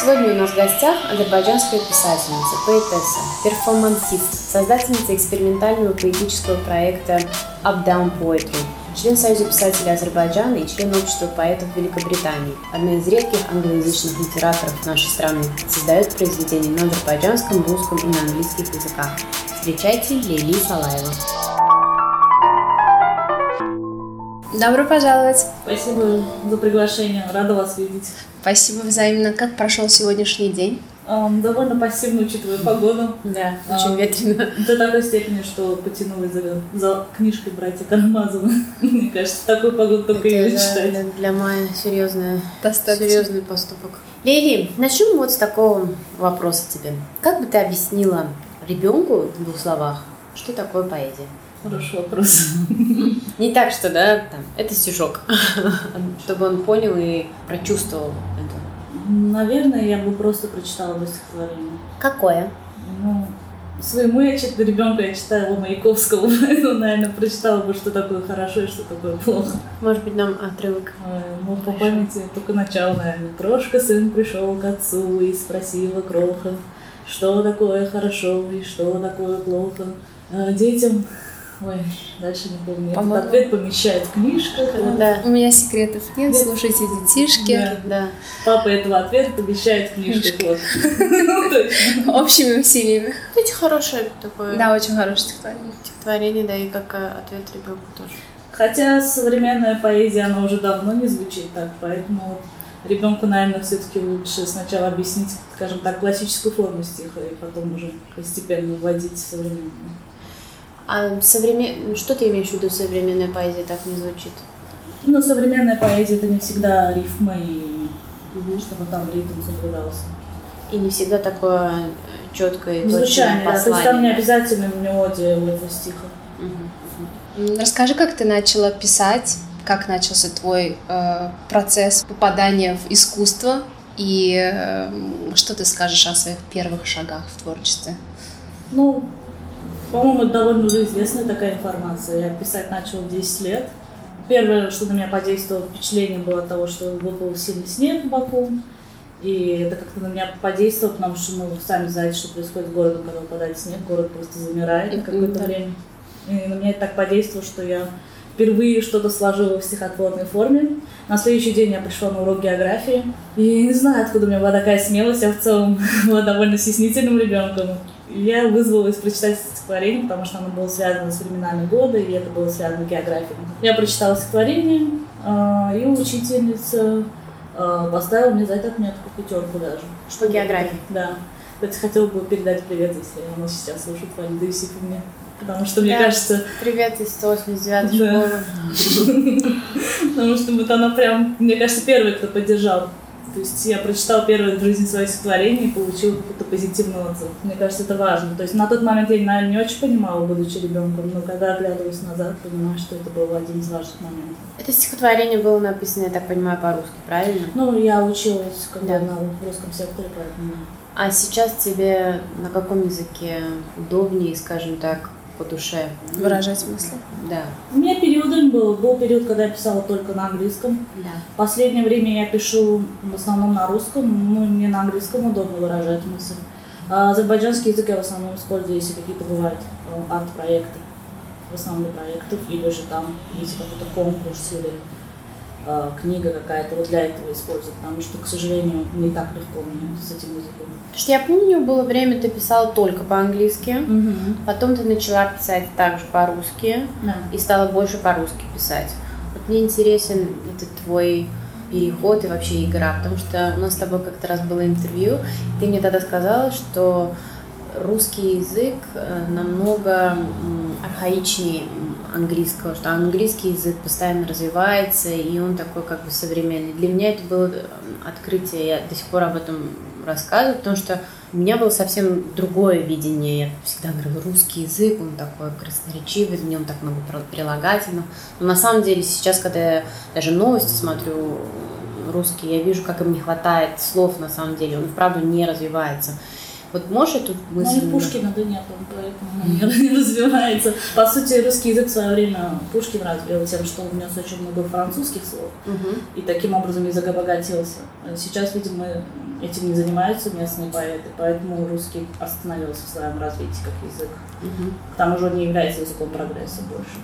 Сегодня у нас в гостях азербайджанская писательница, поэтесса, перформансист, создательница экспериментального поэтического проекта Up Down Poetry, член Союза писателей Азербайджана и член Общества поэтов Великобритании, одна из редких англоязычных литераторов нашей страны, создает произведения на азербайджанском, русском и на английских языках. Встречайте Лили Салаева. Добро пожаловать. Спасибо за приглашение. Рада вас видеть. Спасибо взаимно. Как прошел сегодняшний день? Um, довольно пассивно, учитывая погоду. Да, очень um, ветрено. До такой степени, что потянулась за, за книжкой братья Карамазова. Мне кажется, такую погоду только ее читать. Для, для Майи серьезный, серьезный поступок. Лили, начнем вот с такого вопроса тебе. Как бы ты объяснила ребенку в двух словах, что такое поэзия? Хороший вопрос. Не так, что, да, там, это стишок, чтобы он понял и прочувствовал это. Наверное, я бы просто прочитала бы стихотворение. Какое? Ну, своему я читаю, ребенку я читала Маяковского, поэтому, наверное, прочитала бы, что такое хорошо и что такое плохо. Может быть, нам отрывок? Ну, по памяти только начало, наверное. Крошка сын пришел к отцу и спросила кроха, что такое хорошо и что такое плохо. А детям Ой, дальше не помню. Этот ответ помещает в книжках. Да. У меня секретов нет, слушайте детишки. Да. да. Папа этого ответа помещает в книжках. Общими усилиями. Эти хорошее такое. Да, очень хорошее стихотворение. Стихотворение, да, и как э, ответ ребенку тоже. Хотя современная поэзия, она уже давно не звучит так, поэтому ребенку, наверное, все-таки лучше сначала объяснить, скажем так, классическую форму стиха, и потом уже постепенно вводить современную. А современ... что ты имеешь в виду современная поэзия так не звучит? Ну, современная поэзия это не всегда рифма и угу. чтобы там ритм соблюдался. И не всегда такое четкое и Звучание, да, то есть там не обязательно мелодия у этого стиха. Угу. Расскажи, как ты начала писать, как начался твой э, процесс попадания в искусство и э, что ты скажешь о своих первых шагах в творчестве? Ну, по-моему, это довольно уже известная такая информация. Я писать начал в 10 лет. Первое, что на меня подействовало впечатление, было от того, что выпал сильный снег в Баку. И это как-то на меня подействовало, потому что, ну, сами знаете, что происходит с городом, когда выпадает снег, город просто замирает на какое-то время. И на меня это так подействовало, что я впервые что-то сложила в стихотворной форме. На следующий день я пришла на урок географии. И не знаю, откуда у меня была такая смелость, я в целом была довольно стеснительным ребенком. Я вызвалась прочитать стихотворение, потому что оно было связано с временами года, и это было связано с географией. Я прочитала стихотворение, а, и учительница а, поставила мне за это отметку, пятерку даже. Что география? Да. Кстати, хотела бы передать привет, если она сейчас слушает Валида Юсиповне. Потому что, мне да, кажется... Привет из 189 да. школы. Потому что вот она прям, мне кажется, первая, кто поддержал то есть я прочитала первое в жизни свое стихотворение и получила какой-то позитивный отзыв. Мне кажется, это важно. То есть на тот момент я, наверное, не очень понимала, будучи ребенком, но когда оглядываюсь назад, понимаю, что это был один из важных моментов. Это стихотворение было написано, я так понимаю, по-русски, правильно? Ну, я училась когда да. на русском секторе, поэтому... А сейчас тебе на каком языке удобнее, скажем так, по душе. Выражать смысле? Да. У меня периодом был. Был период, когда я писала только на английском. Да. В последнее время я пишу в основном на русском, ну, мне на английском удобно выражать мысль. А азербайджанский язык я в основном использую, если какие-то бывают э, арт-проекты, в основном проектов, или же там есть какой-то конкурс или книга какая-то вот для этого использую, потому что, к сожалению, не так легко мне с этим языком. Потому что я помню, было время, ты писала только по-английски, угу. потом ты начала писать также по-русски да. и стала больше по-русски писать. Вот мне интересен этот твой переход и вообще игра, потому что у нас с тобой как-то раз было интервью, ты мне тогда сказала, что русский язык э, намного архаичнее английского, что английский язык постоянно развивается, и он такой как бы современный. Для меня это было открытие, я до сих пор об этом рассказываю, потому что у меня было совсем другое видение. Я всегда говорила, русский язык, он такой красноречивый, в нем так много прилагательных. Но на самом деле сейчас, когда я даже новости смотрю русские, я вижу, как им не хватает слов на самом деле. Он, вправду, не развивается. Вот можешь эту мысль? Ну, Пушкина да нет, поэтому не развивается. По сути, русский язык в свое время Пушкин развил тем, что он внес очень много французских слов, Угу. и таким образом язык обогатился. Сейчас, видимо, этим не занимаются местные поэты, поэтому русский остановился в своем развитии как язык. Угу. К тому же он не является языком прогресса больше.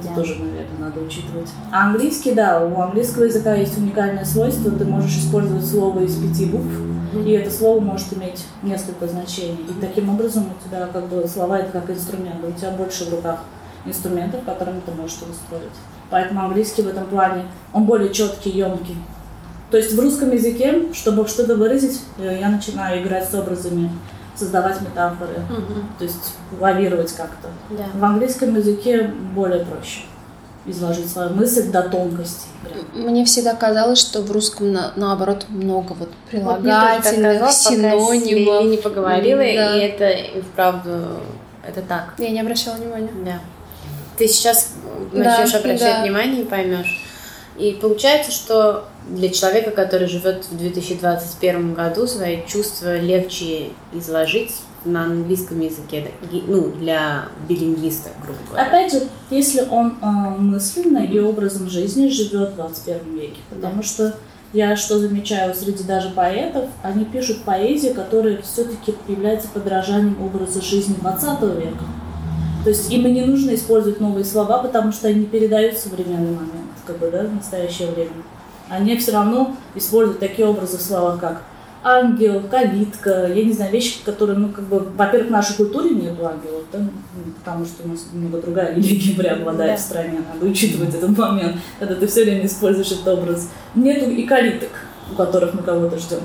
Это Да. тоже, наверное, надо учитывать. А английский, да, у английского языка есть уникальное свойство. Ты можешь использовать слово из пяти букв, и это слово может иметь несколько значений. И таким образом у тебя как бы слова это как инструмент. У тебя больше в руках инструментов, которыми ты можешь его строить. Поэтому английский в этом плане, он более четкий, емкий. То есть в русском языке, чтобы что-то выразить, э, я начинаю играть с образами, создавать метафоры, то есть лавировать как-то. Да. В английском языке более проще изложить свою мысль до тонкости. прям. Мне всегда казалось, что в русском на- наоборот много вот Вот прилагательных, казалось, пока с Лили синонимов. не поговорила, Да. и это и вправду это так. Я не обращала внимания. Да. Ты сейчас Да, начнешь обращать да. внимание и поймешь. И получается, что для человека, который живет в 2021 году, свои чувства легче изложить на английском языке, ну, для билингвиста, грубо говоря. Опять же, если он э, мысленно и образом жизни живет в 21 веке. Потому что я что замечаю среди даже поэтов, они пишут поэзию, которая все-таки является подражанием образа жизни 20 века. То есть им и не нужно использовать новые слова, потому что они не передают современный момент, как бы, да, в настоящее время. Они все равно используют такие образы в словах, как ангел, калитка, я не знаю, вещи, которые, ну, как бы, во-первых, в нашей культуре нет ангелов, да, ну, потому что у нас немного другая религия преобладает Да. в стране, надо учитывать этот момент, когда ты все время используешь этот образ. Нету и калиток, у которых мы кого-то ждем.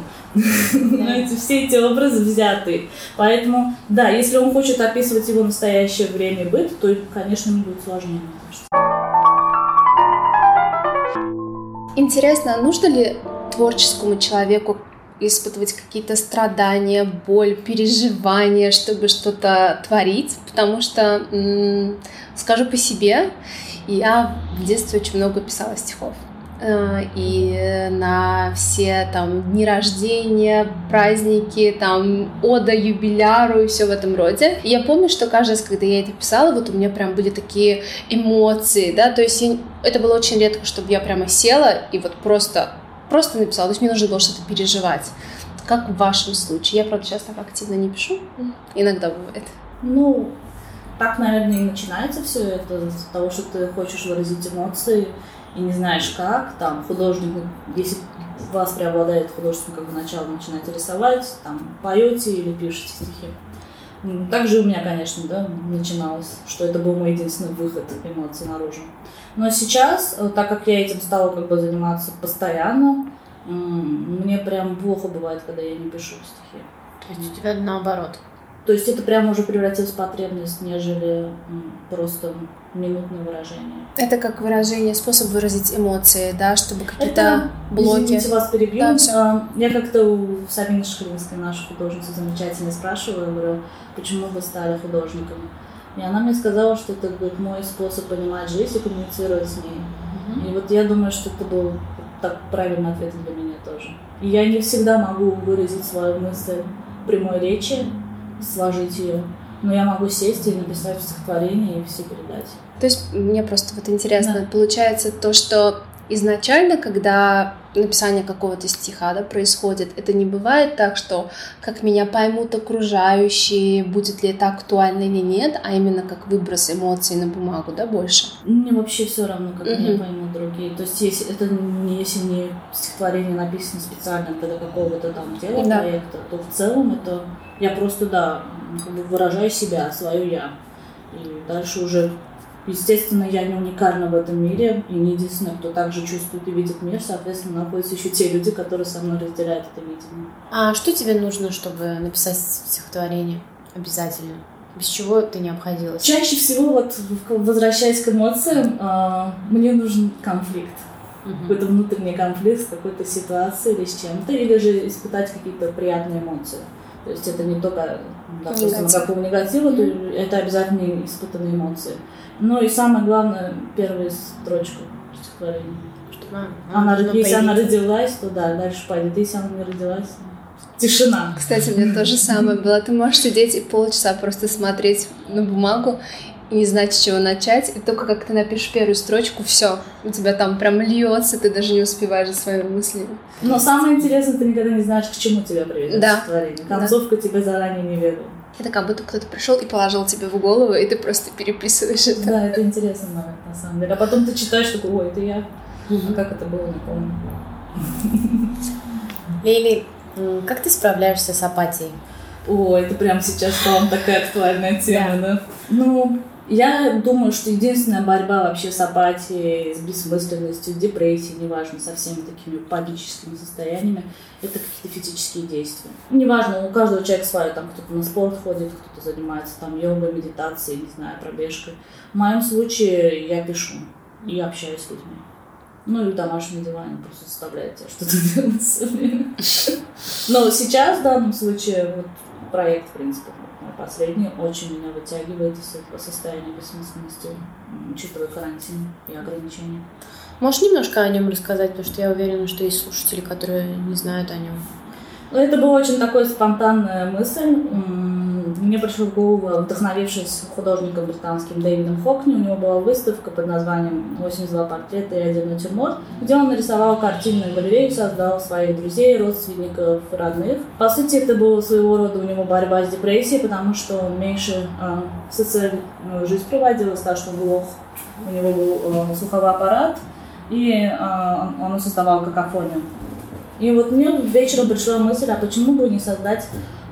Знаете, все эти образы взяты. Поэтому, да, если он хочет описывать его настоящее время и быт, то, конечно, ему будет сложнее, мне кажется. Интересно, нужно ли творческому человеку испытывать какие-то страдания, боль, переживания, чтобы что-то творить? Потому что, скажу по себе, я в детстве очень много писала стихов. Э, И на все там дни рождения, праздники, там ода юбиляру и все в этом роде. И я помню, что каждый раз, когда я это писала, вот у меня прям были такие эмоции, да, то есть я- это было очень редко, чтобы я прямо села и вот просто, просто написала, то есть мне нужно было что-то переживать. Как в вашем случае? Я, правда, сейчас так активно не пишу, иногда бывает. Ну, так, наверное, и начинается все это с того, что ты хочешь выразить эмоции и не знаешь как. Там художник, если у вас преобладает художественное как бы начало, начинаете рисовать, там поете или пишете стихи. М, Так же у меня, конечно, да, начиналось, что это был мой единственный выход эмоций наружу. Но сейчас, э, так как я этим стала как бы заниматься постоянно, мне прям плохо бывает, когда я не пишу стихи. То есть у тебя наоборот. То есть это прямо уже превратилось в потребность, нежели просто минутное выражение. Это как выражение, способ выразить эмоции, да, чтобы какие-то Это, блоки. Извините, вас перебью. Да, всё. А, Я как-то у Сабины Шклинской, нашей художницы замечательно спрашивала, я говорю, почему вы стали художником? И она мне сказала, что это говорит, мой способ понимать жизнь и коммуницировать с ней. И вот я думаю, что это был так правильный ответ для меня тоже. И я не всегда могу выразить свою мысль прямой речи, сложить ее, но я могу сесть и написать стихотворение и все передать. То есть мне просто вот интересно, Да. получается то, что изначально, когда написание какого-то стиха да, происходит, это не бывает так, что как меня поймут окружающие, будет ли это актуально или нет, а именно как выброс эмоций на бумагу, да, больше. Мне вообще все равно, как меня Мгм. поймут другие. То есть, если это не, если не стихотворение написано специально для какого-то там дела, Да. проекта, то в целом это я просто, да, как бы выражаю себя, свое я. И дальше уже, естественно, я не уникальна в этом мире, и не единственная, кто также чувствует и видит мир, соответственно, находятся еще те люди, которые со мной разделяют это видение. А что тебе нужно, чтобы написать стихотворение? Обязательно. Без чего ты не обходилась? Чаще всего, вот возвращаясь к эмоциям, а, мне нужен конфликт. Мгм. какой-то внутренний конфликт с какой-то ситуацией или с чем-то, или же испытать какие-то приятные эмоции. То есть это не только, допустим, Негатив. какого негатива, то это обязательно испытанные эмоции. Ну и самое главное, первая строчка стихотворения. Чтобы Она, должно если она родилась, то да, дальше пойдет. Если она не родилась, тишина. Кстати, у меня то же самое было. Ты можешь сидеть и полчаса просто смотреть на бумагу и не знать, с чего начать. И только как ты напишешь первую строчку, все, у тебя там прям льется, ты даже не успеваешь за своими мыслями. Но самое интересное, ты никогда не знаешь, к чему тебя приведет Да. стихотворение. Концовка тебе заранее неведома. Это как будто кто-то пришел и положил тебе в голову, и ты просто переписываешь это. Да, это интересно, момент, на самом деле. А потом ты читаешь, такой, ой, это я. А как это было, не помню. Лили, как ты справляешься с апатией? О, это прям сейчас стала такая актуальная тема, да? Ну, я думаю, что единственная борьба вообще с апатией, с бессмысленностью, депрессией, неважно, со всеми такими паническими состояниями, это какие-то физические действия. Неважно, у каждого человека свое, там кто-то на спорт ходит, кто-то занимается там йогой, медитацией, не знаю, пробежкой. В моем случае я пишу и общаюсь с людьми. Ну и в домашнем диване просто заставляет тебя что-то делать. Но сейчас в данном случае вот проект, в принципе, последний, очень меня вытягивает из этого состояния бессмысленности, учитывая карантин и ограничения. Можешь немножко о нем рассказать, потому что я уверена, что есть слушатели, которые не знают о нем. Ну, это была очень такая спонтанная мысль. Мне пришло в голову, вдохновившись художником британским Дэвидом Хокни, у него была выставка под названием «82 портрета и один натюрморт», где он нарисовал картинную галерею, создал своих друзей, родственников, родных. По сути, это была своего рода у него борьба с депрессией, потому что он меньше э, социальную жизнь проводил, того, что глох. У него был э, слуховой аппарат, и э, он создавал какофонию. И вот мне вечером пришла мысль, а почему бы не создать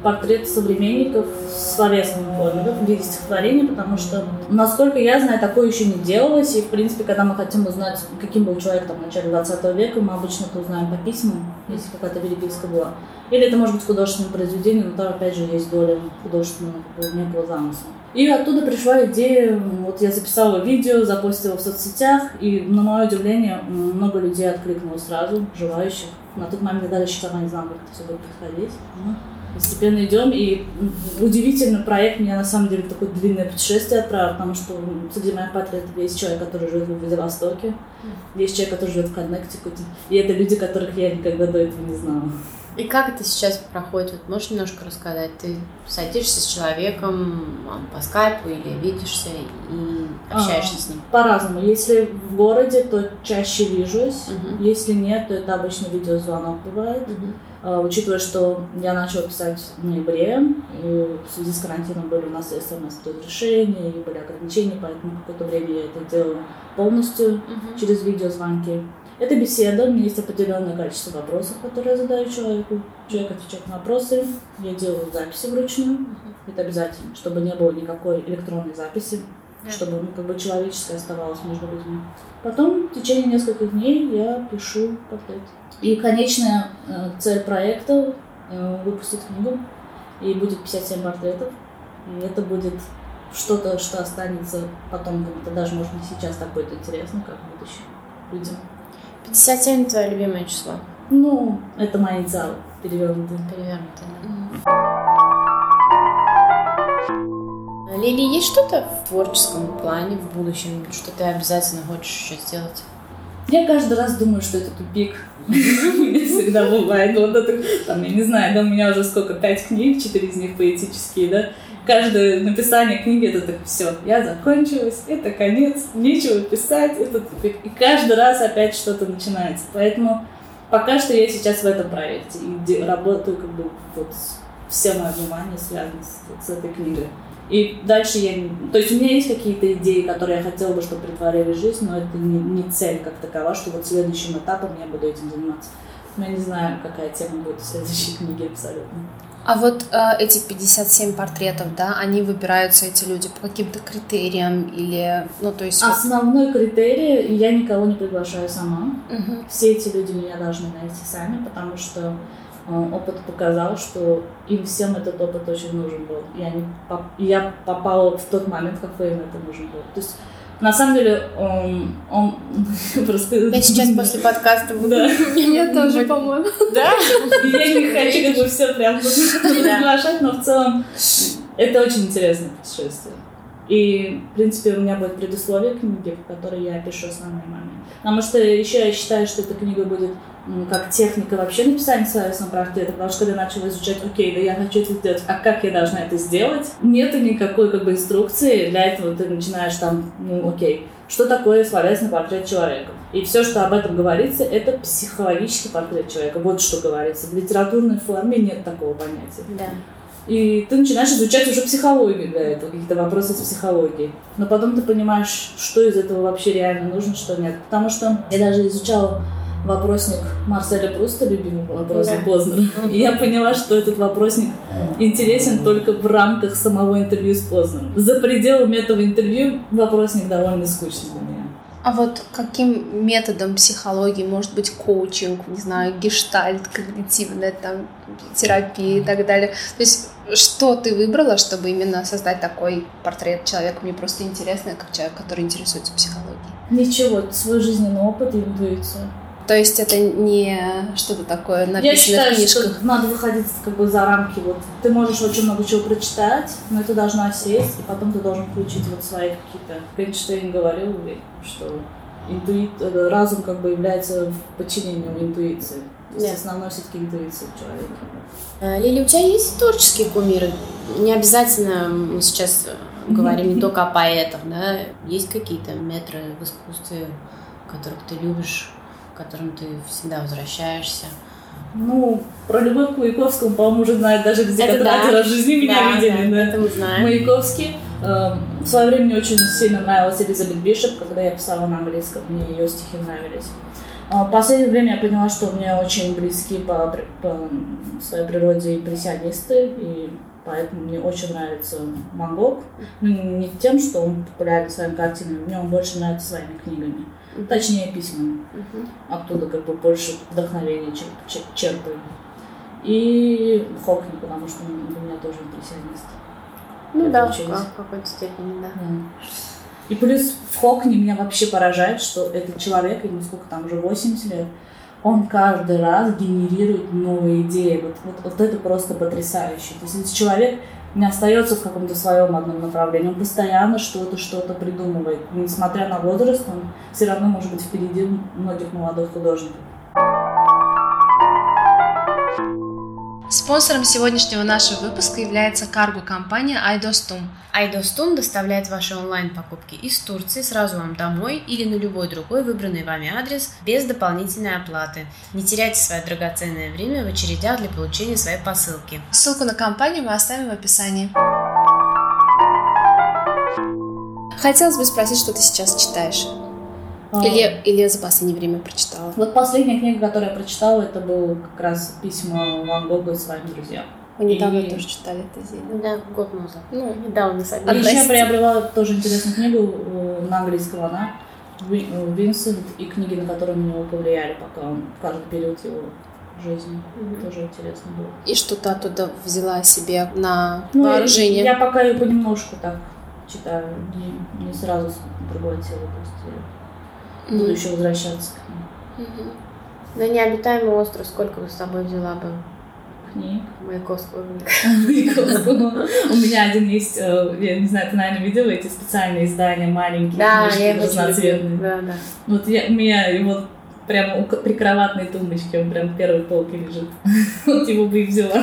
портрет современников в словесном форме, в виде стихотворения, потому что, насколько я знаю, такое еще не делалось, и, в принципе, когда мы хотим узнать, каким был человек там, в начале 20 века, мы обычно это узнаем по письмам, если какая-то переписка была. Или это может быть художественное произведение, но там, опять же, есть доля художественного некого замысла. И оттуда пришла идея, вот я записала видео, запостила в соцсетях, и, на мое удивление, много людей откликнулось сразу, желающих. На тот момент я даже сама не знала, как это все будет происходить. Ну, Постепенно идем, и удивительно, проект меня на самом деле такое длинное путешествие отправил, потому что м, среди моих портретов есть человек, который живет в Владивостоке, есть человек, который живет в Коннектикуте, и это люди, которых я никогда до этого не знала. И как это сейчас проходит? Вот можешь немножко рассказать? Ты садишься с человеком по скайпу или видишься и общаешься с ним? По-разному. Если в городе, то чаще вижусь. Мгм. Если нет, то это обычно видеозвонок бывает. А, Учитывая, что я начала писать в ноябре, и в связи с карантином были у нас и смс-разрешения, и были ограничения, поэтому какое-то время я это делала полностью Мгм. через видеозвонки. Это беседа, у меня есть определенное количество вопросов, которые я задаю человеку. Человек отвечает на вопросы, я делаю записи вручную, это обязательно, чтобы не было никакой электронной записи, Да. чтобы ну, как бы человеческое оставалось между людьми. Потом в течение нескольких дней я пишу портрет. И конечная э, цель проекта э, выпустить книгу, и будет 57 портретов, и это будет что-то, что останется потом, это даже, может быть, сейчас так будет интересно, как в будущем людям. 57 твое любимое число. Ну, это мои инициалы перевернутые. Перевернуто. Лили, есть что-то в творческом плане в будущем, что ты обязательно хочешь еще сделать? Я каждый раз думаю, что это тупик. У меня всегда бывает. Вот это, там, я не знаю, да, у меня уже сколько, пять книг, четыре из них поэтические, да. Каждое написание книги это так все, я закончилась, это конец, нечего писать, это. И каждый раз опять что-то начинается. Поэтому пока что я сейчас в этом проекте и работаю как бы вот все мое внимание связано с, вот с этой книгой. И дальше я... То есть у меня есть какие-то идеи, которые я хотела бы, чтобы притворили жизнь, но это не, не цель как такова, что вот следующим этапом я буду этим заниматься. Но я не знаю, какая тема будет в следующей книге абсолютно. А вот э, эти 57 портретов, да, они выбираются, эти люди, по каким-то критериям или, ну, то есть... Основной критерий, я никого не приглашаю сама. Мгм. Все эти люди меня должны найти сами, потому что э, опыт показал, что им всем этот опыт очень нужен был. И, они, я попала в тот момент, какой им это нужен был. То есть, на самом деле, он, он просто... Я сейчас после подкаста буду. Да. Мне тоже, по-моему. Да? Я не хочу как бы все прям приглашать, но в целом это очень интересное путешествие. И, в принципе, у меня будет предусловие книги, в которой я опишу основные моменты. Потому что еще я считаю, что эта книга будет как техника вообще написания словесного портрета, потому что когда начала изучать, окей, да я хочу это сделать, а как я должна это сделать? Нету никакой как бы инструкции, для этого ты начинаешь там, ну окей, что такое словесный портрет человека? И все, что об этом говорится, это психологический портрет человека. Вот что говорится. В литературной форме нет такого понятия. Да. И ты начинаешь изучать уже психологию для этого, какие-то вопросы с психологией. Но потом ты понимаешь, что из этого вообще реально нужно, что нет. Потому что я даже изучала вопросник Марселя Пруста, любимый вопросник да. Познера. И я поняла, что этот вопросник интересен только в рамках самого интервью с Познером. За пределами этого интервью вопросник довольно скучный для меня. А вот каким методом психологии, может быть, коучинг, не знаю, гештальт, когнитивная там терапия и так далее. То есть что ты выбрала, чтобы именно создать такой портрет человека? Мне просто интересно, как человек, который интересуется психологией. Ничего, свой жизненный опыт и интуицию. То есть это не что-то такое написанное Я считаю, в книжках? что надо выходить как бы за рамки. Вот. Ты можешь очень много чего прочитать, но это должно сесть, и потом ты должен включить вот свои какие-то... Эйнштейн говорил, что интуит, э, разум как бы является подчинением интуиции. То есть основной все-таки интуиция человека. Э, Лили, у тебя есть творческие кумиры? Не обязательно мы сейчас говорим не только о поэтах, да? Есть какие-то метры в искусстве, которых ты любишь, к которым ты всегда возвращаешься? Ну, про любовь к Маяковскому, по-моему, уже знает даже где Это да. «Раз жизни» меня Да, видели. да, да. это мы знаем. Маяковский. Э, В свое время мне очень сильно нравилась Элизабет Бишоп, когда я писала на английском, мне ее стихи нравились. А В последнее время я поняла, что мне очень близки по, по своей природе импрессионисты, и поэтому мне очень нравится Ван Гог. Ну, не тем, что он популярен своими картинами, мне он больше нравится своими книгами. Точнее, письмами. Мгм. Оттуда как бы больше вдохновения чер- чер- черпаю. И Хокни, потому что он для меня тоже импрессионист. Ну Я да, как- в какой-то степени, да. Да. И плюс в Хокне меня вообще поражает, что этот человек, ему сколько там уже 80 лет, он каждый раз генерирует новые идеи. Вот, вот, вот это просто потрясающе. То есть если человек не остается в каком-то своем одном направлении, он постоянно что-то, что-то придумывает. Несмотря на возраст, он все равно может быть впереди многих молодых художников. Спонсором сегодняшнего нашего выпуска является карго-компания iDostum. iDostum доставляет ваши онлайн-покупки из Турции сразу вам домой или на любой другой выбранный вами адрес без дополнительной оплаты. Не теряйте свое драгоценное время в очередях для получения своей посылки. Ссылку на компанию мы оставим в описании. Хотелось бы спросить, что ты сейчас читаешь? А, Или, или за последнее время прочитала? Вот последняя книга, которую я прочитала, это был как раз письма Ван Гога и своим друзьям. Мы недавно И- тоже читали это Зина. Да, год назад. Ну, Недавно И совсем. еще я приобрела тоже интересную книгу э, на английском она. Э, Винсент и книги, на которые на него повлияли пока он в каждый период его жизни. Мгм. Тоже интересно было. и что-то оттуда взяла себе на Ну, вооружение. Я пока ее понемножку так читаю, не, не сразу проглотила, то есть я буду еще возвращаться к ним. Мгм. На необитаемый остров сколько бы с собой взяла бы Книг. Маяковского? Маяковского. У меня один есть, э, я не знаю, ты, наверное, видела эти специальные издания маленькие, Да, книжки я его разноцветные. Да, да. Вот я, у меня его прямо у к- прикроватной тумбочки, он прям в первой полке лежит. Вот его бы и взяла.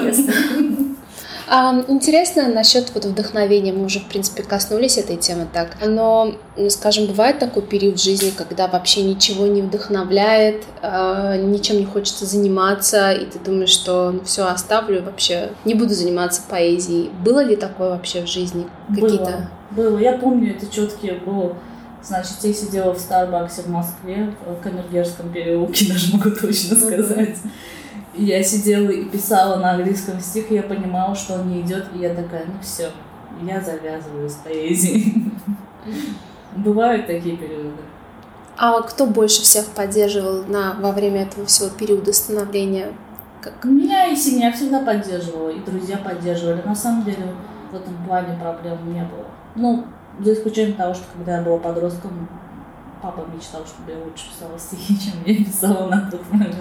А, интересно насчет вот вдохновения. Мы уже, в принципе, коснулись этой темы так. Но, ну, скажем, бывает такой период в жизни, когда вообще ничего не вдохновляет, а, ничем не хочется заниматься, и ты думаешь, что ну, все оставлю, вообще не буду заниматься поэзией. Было ли такое вообще в жизни? Какие-то Было, было. Я помню это четкие было. Значит, я сидела в Старбаксе в Москве, в Камергерском переулке, даже могу точно сказать. Я сидела и писала на английском стих, и я понимала, что он не идет, и я такая, ну все, я завязываю с поэзией. Бывают такие периоды. А кто больше всех поддерживал на, во время этого всего периода становления? Как? Меня и семья всегда поддерживала, и друзья поддерживали. На самом деле в этом плане проблем не было. Ну, за исключением того, что когда я была подростком, папа мечтал, чтобы я лучше писала стихи, чем я писала на тот момент.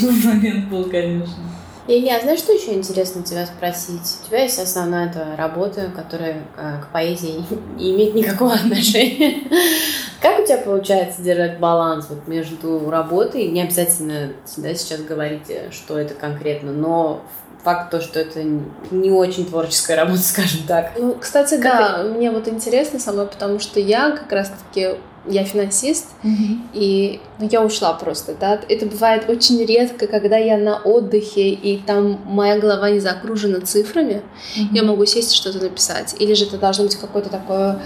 Тот момент был, конечно. Илья, знаешь, что еще интересно тебя спросить? У тебя есть основная твоя работа, которая э, к поэзии не имеет никакого отношения. Как у тебя получается держать баланс вот между работой? Не обязательно да, сейчас говорить, что это конкретно, но факт то, что это не очень творческая работа, скажем так. Ну, кстати, как да, это... мне вот интересно самое, потому что я как раз-таки я финансист, mm-hmm. и ну, я ушла просто, да. Это бывает очень редко, когда я на отдыхе, и там моя голова не загружена цифрами, mm-hmm. я могу сесть и что-то написать. Или же это должно быть какое-то такое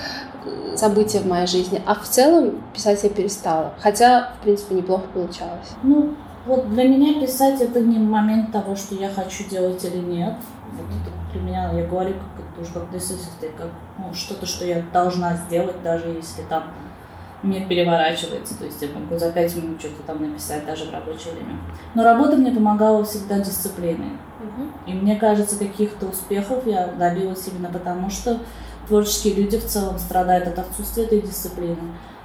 событие в моей жизни. А в целом писать я перестала. Хотя, в принципе, неплохо получалось. Ну, вот для меня писать это не момент того, что я хочу делать или нет. Вот это для меня, я говорю, как это уже как necessity, как ну, что-то, что я должна сделать, даже если там мир переворачивается, то есть я могу за пять минут что-то там написать даже в рабочее время. Но работа мне помогала всегда дисциплиной. Угу. И мне кажется, каких-то успехов я добилась именно потому, что творческие люди в целом страдают от отсутствия этой дисциплины.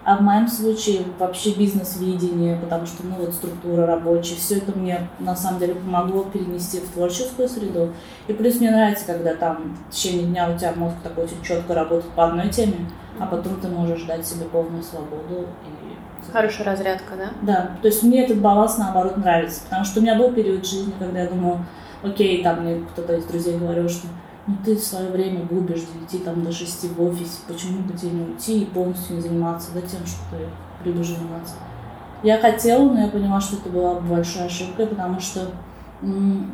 А в моем случае вообще бизнес-видение, потому что, ну, вот структура рабочая, все это мне на самом деле помогло перенести в творческую среду. И плюс мне нравится, когда там в течение дня у тебя мозг такой очень четко работает по одной теме, а потом ты можешь дать себе полную свободу. И... Хорошая разрядка, да? Да, то есть мне этот баланс наоборот нравится, потому что у меня был период жизни, когда я думала, окей, там мне кто-то из друзей говорил, что ну ты свое время губишь 9 там, до 6 в офисе, почему бы тебе не уйти и полностью не заниматься да, тем, что ты любишь заниматься. Я хотела, но я поняла, что это была большая ошибка, потому что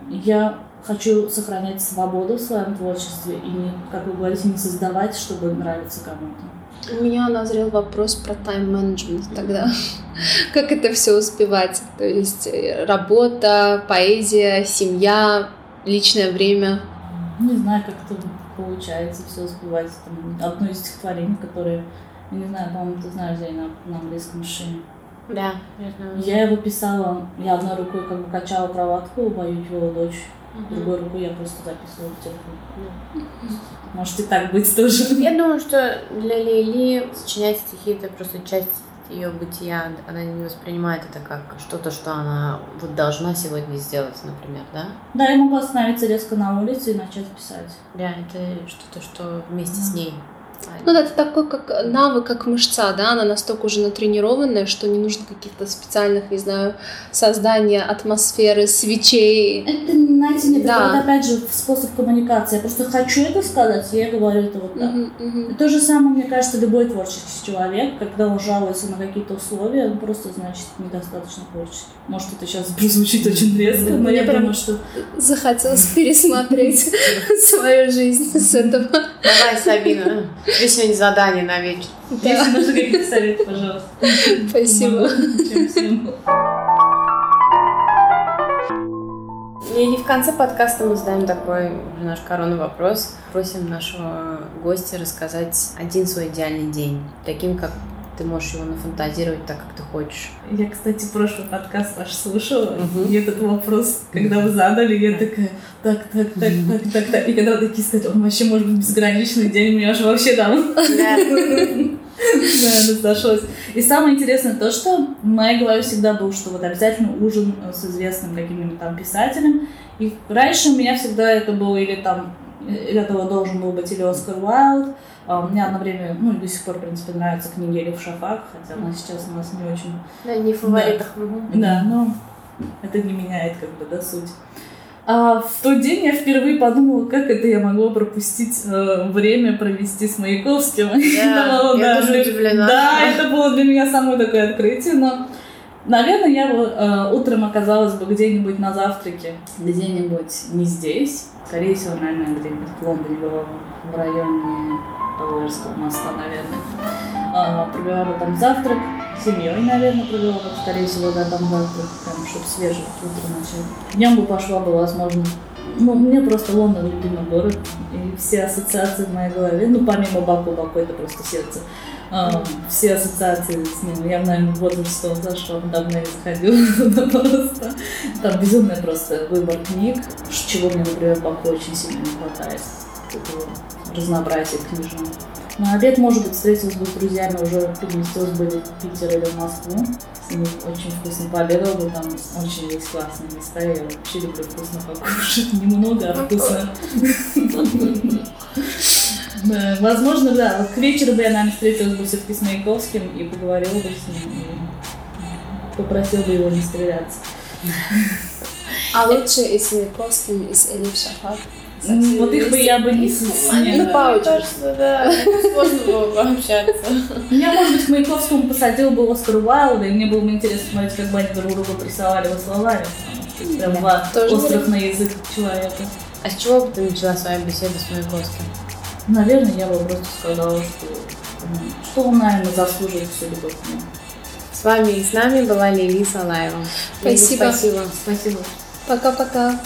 я хочу сохранять свободу в своем творчестве и, не, как вы говорите, не создавать, чтобы нравиться кому-то. У меня назрел вопрос про тайм-менеджмент тогда. как это все успевать? То есть э, работа, поэзия, семья, личное время. Не знаю, как это получается все успевать. Там одно из стихотворений, которое, я не знаю, по-моему, ты знаешь, где на, на английском машине. Да, я знаю. Я его писала, я одной рукой как бы качала кроватку, убаюкивала дочь. Угу. Другой рукой я просто записывала в телефон. Может и так быть тоже. Я думаю, что для Лили сочинять стихи это просто часть ее бытия, она не воспринимает это как что-то, что она вот должна сегодня сделать, например, да? Да, я могу остановиться резко на улице и начать писать. Да, это что-то, что вместе да. с ней ну да, это такой как навык, как мышца, да, она настолько уже натренированная, что не нужно каких-то специальных, не знаю, создания атмосферы, свечей. Это, знаете, нет, да. это опять же способ коммуникации. Я просто хочу это сказать, я говорю это вот так. Uh-huh, uh-huh. И то же самое, мне кажется, любой творческий человек, когда он жалуется на какие-то условия, он просто, значит, недостаточно творческий. Может, это сейчас прозвучит очень резко, но я думаю, что... Захотелось пересмотреть свою жизнь с этого. Давай, Сабина. Тебе сегодня задание на вечер. Да. Если нужны какие-то советы, пожалуйста. Спасибо. И в конце подкаста мы задаем такой наш коронный вопрос. Просим нашего гостя рассказать один свой идеальный день, таким, как ты можешь его нафантазировать так, как ты хочешь. Я, кстати, прошлый подкаст ваш слушала, угу. и этот вопрос, когда вы задали, я такая, так, так, так, так, так, так, и когда такие сказать, он вообще может быть безграничный день, у меня же вообще там... Да, это сошлось. И самое интересное то, что в моей голове всегда был, что вот обязательно ужин с известным каким-нибудь там писателем. И раньше у меня всегда это было или там, этого должен был быть или Оскар Уайлд, а меня одно время, ну и до сих пор, в принципе, нравится книга Элиф Шафак, хотя она сейчас у нас не очень... Да, не в фаворитах. Да, да но это не меняет как бы, да, суть. А в тот день я впервые подумала, как это я могла пропустить э, время провести с Маяковским. Да, я да, тоже удивлена. Да, это было для меня самое такое открытие, но Наверное, я э, утром оказалась бы где-нибудь на завтраке, где-нибудь не здесь. Скорее всего, наверное, где-нибудь в Лондоне было в районе Павловского моста, наверное. А, провела бы там завтрак, с семьей, наверное, провела бы, скорее всего, да, там завтрак, прям, чтобы свежее утро начать. Днем бы пошла бы, возможно, ну, мне просто Лондон любимый город, и все ассоциации в моей голове, ну, помимо Баку, Баку это просто сердце, а, все ассоциации с ним. Я, наверное, в возрасте зашла, давно не заходила просто. Там безумный просто выбор книг, чего мне, например, Баку очень сильно не хватает. Разнообразие книжного. На обед, может быть, встретилась бы с друзьями, уже переместилась бы в Питер или в Москву. С ними очень вкусно пообедала бы, там очень есть классные места, я вообще люблю вкусно покушать. Немного, а вкусно. Возможно, да. К вечеру бы я, наверное, встретилась бы все-таки с Маяковским и поговорила бы с ним. И попросила бы его не стреляться. А лучше и с Маяковским, и с Элиф Шафак? М, Вот их бы я бы не Ну, сняла. по очереди. кажется, да, сложно было бы общаться. Меня, может быть, к Маяковскому посадил бы Оскар Уайлда, и мне было бы интересно смотреть, как бы они друг друга прессовали во это Прям два острых на язык человека. А с чего бы ты начала свою беседу с Маяковским? Наверное, я бы просто сказала, что, что он, наверное, заслуживает всю любовь к нему. С вами и с нами была Лили Салаева. Лили, Спасибо. Спасибо. Спасибо. Пока-пока.